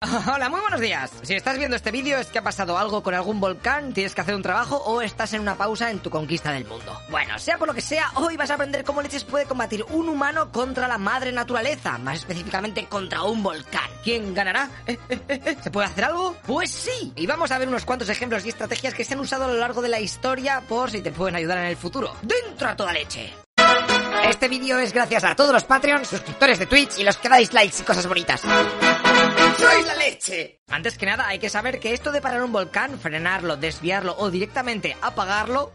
Hola, muy buenos días. Si estás viendo este vídeo es que ha pasado algo con algún volcán, tienes que hacer un trabajo o estás en una pausa en tu conquista del mundo. Bueno, sea por lo que sea, hoy vas a aprender cómo leches puede combatir un humano contra la madre naturaleza, más específicamente contra un volcán. ¿Quién ganará? ¿Eh, eh, eh, ¿Se puede hacer algo? Pues sí. Y vamos a ver unos cuantos ejemplos y estrategias que se han usado a lo largo de la historia por si te pueden ayudar en el futuro. ¡Dentro a toda leche! Este vídeo es gracias a todos los Patreons, suscriptores de Twitch y los que dais likes y cosas bonitas. ¡Soy la leche! Antes que nada, hay que saber que esto de parar un volcán, frenarlo, desviarlo o directamente apagarlo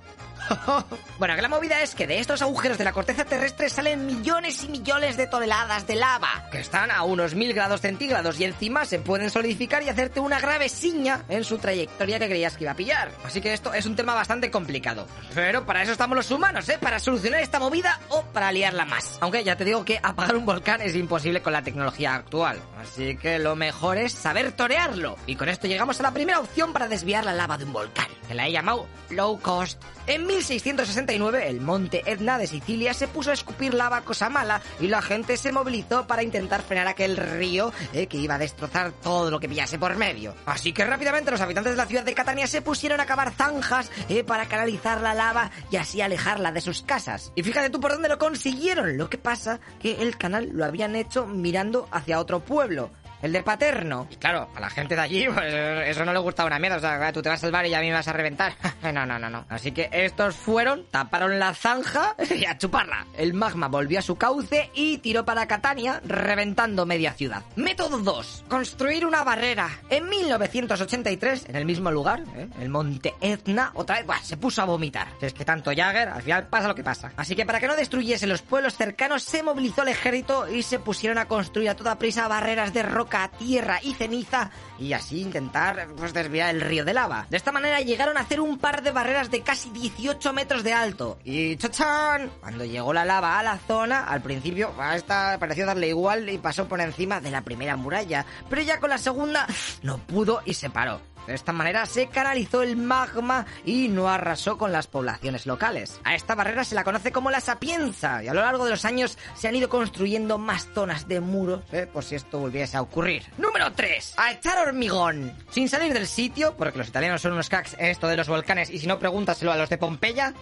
bueno, que la movida es que de estos agujeros de la corteza terrestre salen millones y millones de toneladas de lava, que están a unos mil grados centígrados y encima se pueden solidificar y hacerte una grave siña en su trayectoria que creías que iba a pillar. Así que esto es un tema bastante complicado. Pero para eso estamos los humanos, ¿eh? Para solucionar esta movida o para liarla más. Aunque ya te digo que apagar un volcán es imposible con la tecnología actual. Así que lo mejor es saber torearlo. Y con esto llegamos a la primera opción para desviar la lava de un volcán, que la he llamado low cost. En 1669, el monte Etna de Sicilia se puso a escupir lava cosa mala y la gente se movilizó para intentar frenar aquel río eh, que iba a destrozar todo lo que pillase por medio. Así que rápidamente los habitantes de la ciudad de Catania se pusieron a cavar zanjas eh, para canalizar la lava y así alejarla de sus casas. Y fíjate tú por dónde lo consiguieron. Lo que pasa que el canal lo habían hecho mirando hacia otro pueblo el de Paterno. Y claro, a la gente de allí, pues eso no le gustaba una mierda. O sea, tú te vas a salvar y a mí me vas a reventar. no, no, no, no. Así que estos fueron, taparon la zanja y a chuparla. El magma volvió a su cauce y tiró para Catania, reventando media ciudad. Método 2. Construir una barrera. En 1983, en el mismo lugar, ¿eh? el monte Etna, otra vez, se puso a vomitar. Es que tanto Jagger, al final pasa lo que pasa. Así que para que no destruyese los pueblos cercanos, se movilizó el ejército y se pusieron a construir a toda prisa barreras de roca tierra y ceniza y así intentar pues, desviar el río de lava. De esta manera llegaron a hacer un par de barreras de casi 18 metros de alto. Y ¡chachán! Cuando llegó la lava a la zona, al principio esta pareció darle igual y pasó por encima de la primera muralla. Pero ya con la segunda no pudo y se paró. De esta manera se canalizó el magma y no arrasó con las poblaciones locales. A esta barrera se la conoce como la sapienza y a lo largo de los años se han ido construyendo más zonas de muros ¿eh? por si esto volviese a ocurrir. Número 3. A echar hormigón. Sin salir del sitio, porque los italianos son unos cracks en esto de los volcanes y si no pregúntaselo a los de Pompeya.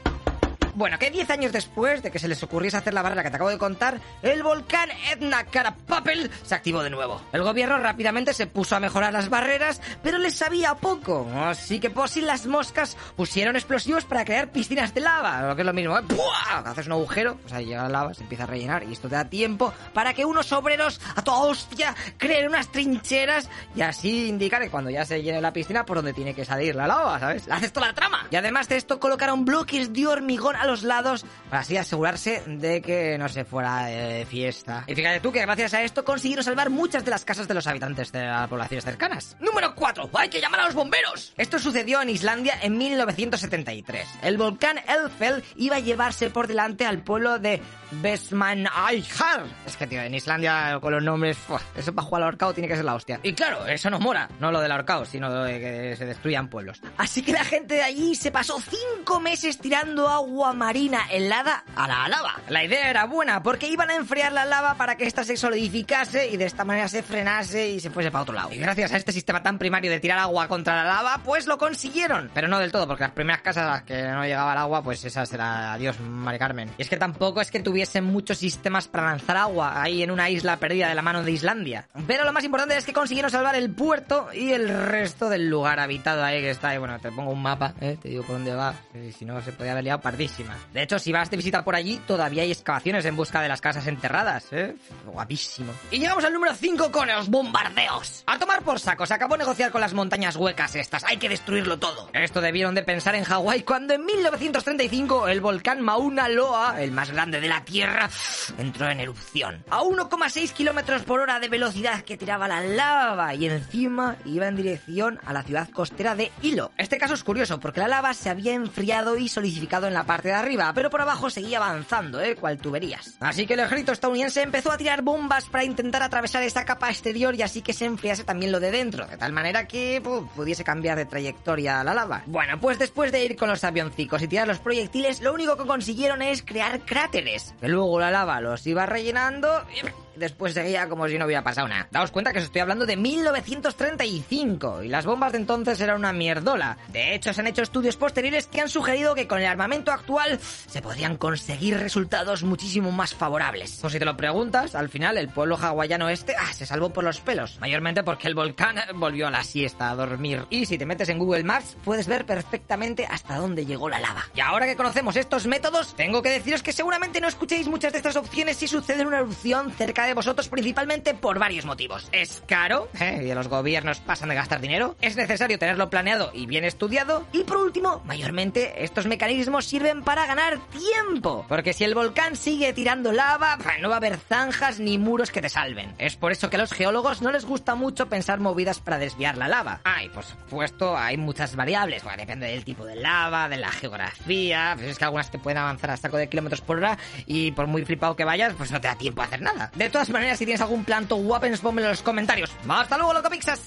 Bueno, que 10 años después de que se les ocurriese hacer la barrera que te acabo de contar, el volcán Etna Karapapel se activó de nuevo. El gobierno rápidamente se puso a mejorar las barreras, pero les sabía poco. Así que por si las moscas pusieron explosivos para crear piscinas de lava, lo que es lo mismo. ¿eh? Haces un agujero, pues ahí llega la lava, se empieza a rellenar y esto te da tiempo para que unos obreros a toda hostia creen unas trincheras y así indicar que cuando ya se llene la piscina por donde tiene que salir la lava, ¿sabes? Haces toda la trama. Y además de esto colocaron bloques de hormigón a los lados para así asegurarse de que no se fuera de fiesta. Y fíjate tú que gracias a esto consiguieron salvar muchas de las casas de los habitantes de las poblaciones cercanas. Número 4. Hay que llamar a los bomberos. Esto sucedió en Islandia en 1973. El volcán Elfell iba a llevarse por delante al pueblo de Vestmannaeyjar. Es que, tío, en Islandia con los nombres, eso para jugar al ahorcado tiene que ser la hostia. Y claro, eso nos mora. No lo del ahorcado, sino de que se destruyan pueblos. Así que la gente de allí se pasó cinco meses tirando agua marina helada a la lava. La idea era buena porque iban a enfriar la lava para que ésta se solidificase y de esta manera se frenase y se fuese para otro lado. Y gracias a este sistema tan primario de tirar agua contra la lava, pues lo consiguieron. Pero no del todo, porque las primeras casas a las que no llegaba el agua, pues esas era adiós, Mari Carmen. Y es que tampoco es que tuviesen muchos sistemas para lanzar agua ahí en una isla perdida de la mano de Islandia. Pero lo más importante es que consiguieron salvar el puerto y el resto del lugar habitado ahí que está ahí. Bueno, te pongo un mapa, ¿eh? te digo por dónde va. Y si no, se podía haber liado De hecho, si vas de visita por allí, todavía hay excavaciones en busca de las casas enterradas, ¿eh? Guapísimo. Y llegamos al número 5 con los bombardeos. A tomar por saco, se acabó negociar con las montañas huecas estas. Hay que destruirlo todo. Esto debieron de pensar en Hawái cuando en 1935 el volcán Mauna Loa, el más grande de la Tierra, entró en erupción. A 1,6 kilómetros por hora de velocidad que tiraba la lava y encima iba en dirección a la ciudad costera de Hilo. Este caso es curioso porque la lava se había enfriado y solidificado en la parte de arriba, pero por abajo seguía avanzando, ¿eh? Cual tuberías. Así que el ejército estadounidense empezó a tirar bombas para intentar atravesar esta capa exterior y así que se enfriase también lo de dentro, de tal manera que pudiese cambiar de trayectoria la lava. Bueno, pues después de ir con los avioncicos y tirar los proyectiles, lo único que consiguieron es crear cráteres, que luego la lava los iba rellenando y después seguía como si no hubiera pasado nada. Daos cuenta que os estoy hablando de 1935 y las bombas de entonces eran una mierdola. De hecho, se han hecho estudios posteriores que han sugerido que con el armamento actual se podrían conseguir resultados muchísimo más favorables. Por si te lo preguntas, al final el pueblo hawaiano este ah, se salvó por los pelos, mayormente porque el volcán volvió a la siesta a dormir. Y si te metes en Google Maps, puedes ver perfectamente hasta dónde llegó la lava. Y ahora que conocemos estos métodos, tengo que deciros que seguramente no escuchéis muchas de estas opciones si sucede una erupción cerca de vosotros, principalmente por varios motivos. Es caro, ¿eh? y los gobiernos pasan de gastar dinero, es necesario tenerlo planeado y bien estudiado, y por último, mayormente estos mecanismos sirven para ganar tiempo, porque si el volcán sigue tirando lava, no va a haber zanjas ni muros que te salven. Es por eso que a los geólogos no les gusta mucho pensar movidas para desviar la lava. Ah, y por supuesto hay muchas variables, depende del tipo de lava, de la geografía, pues es que algunas te pueden avanzar a saco de kilómetros por hora y por muy flipado que vayas, pues no te da tiempo a hacer nada. De todas maneras, si tienes algún planto guapens, ponme en los comentarios. ¡Hasta luego, loco Pixas!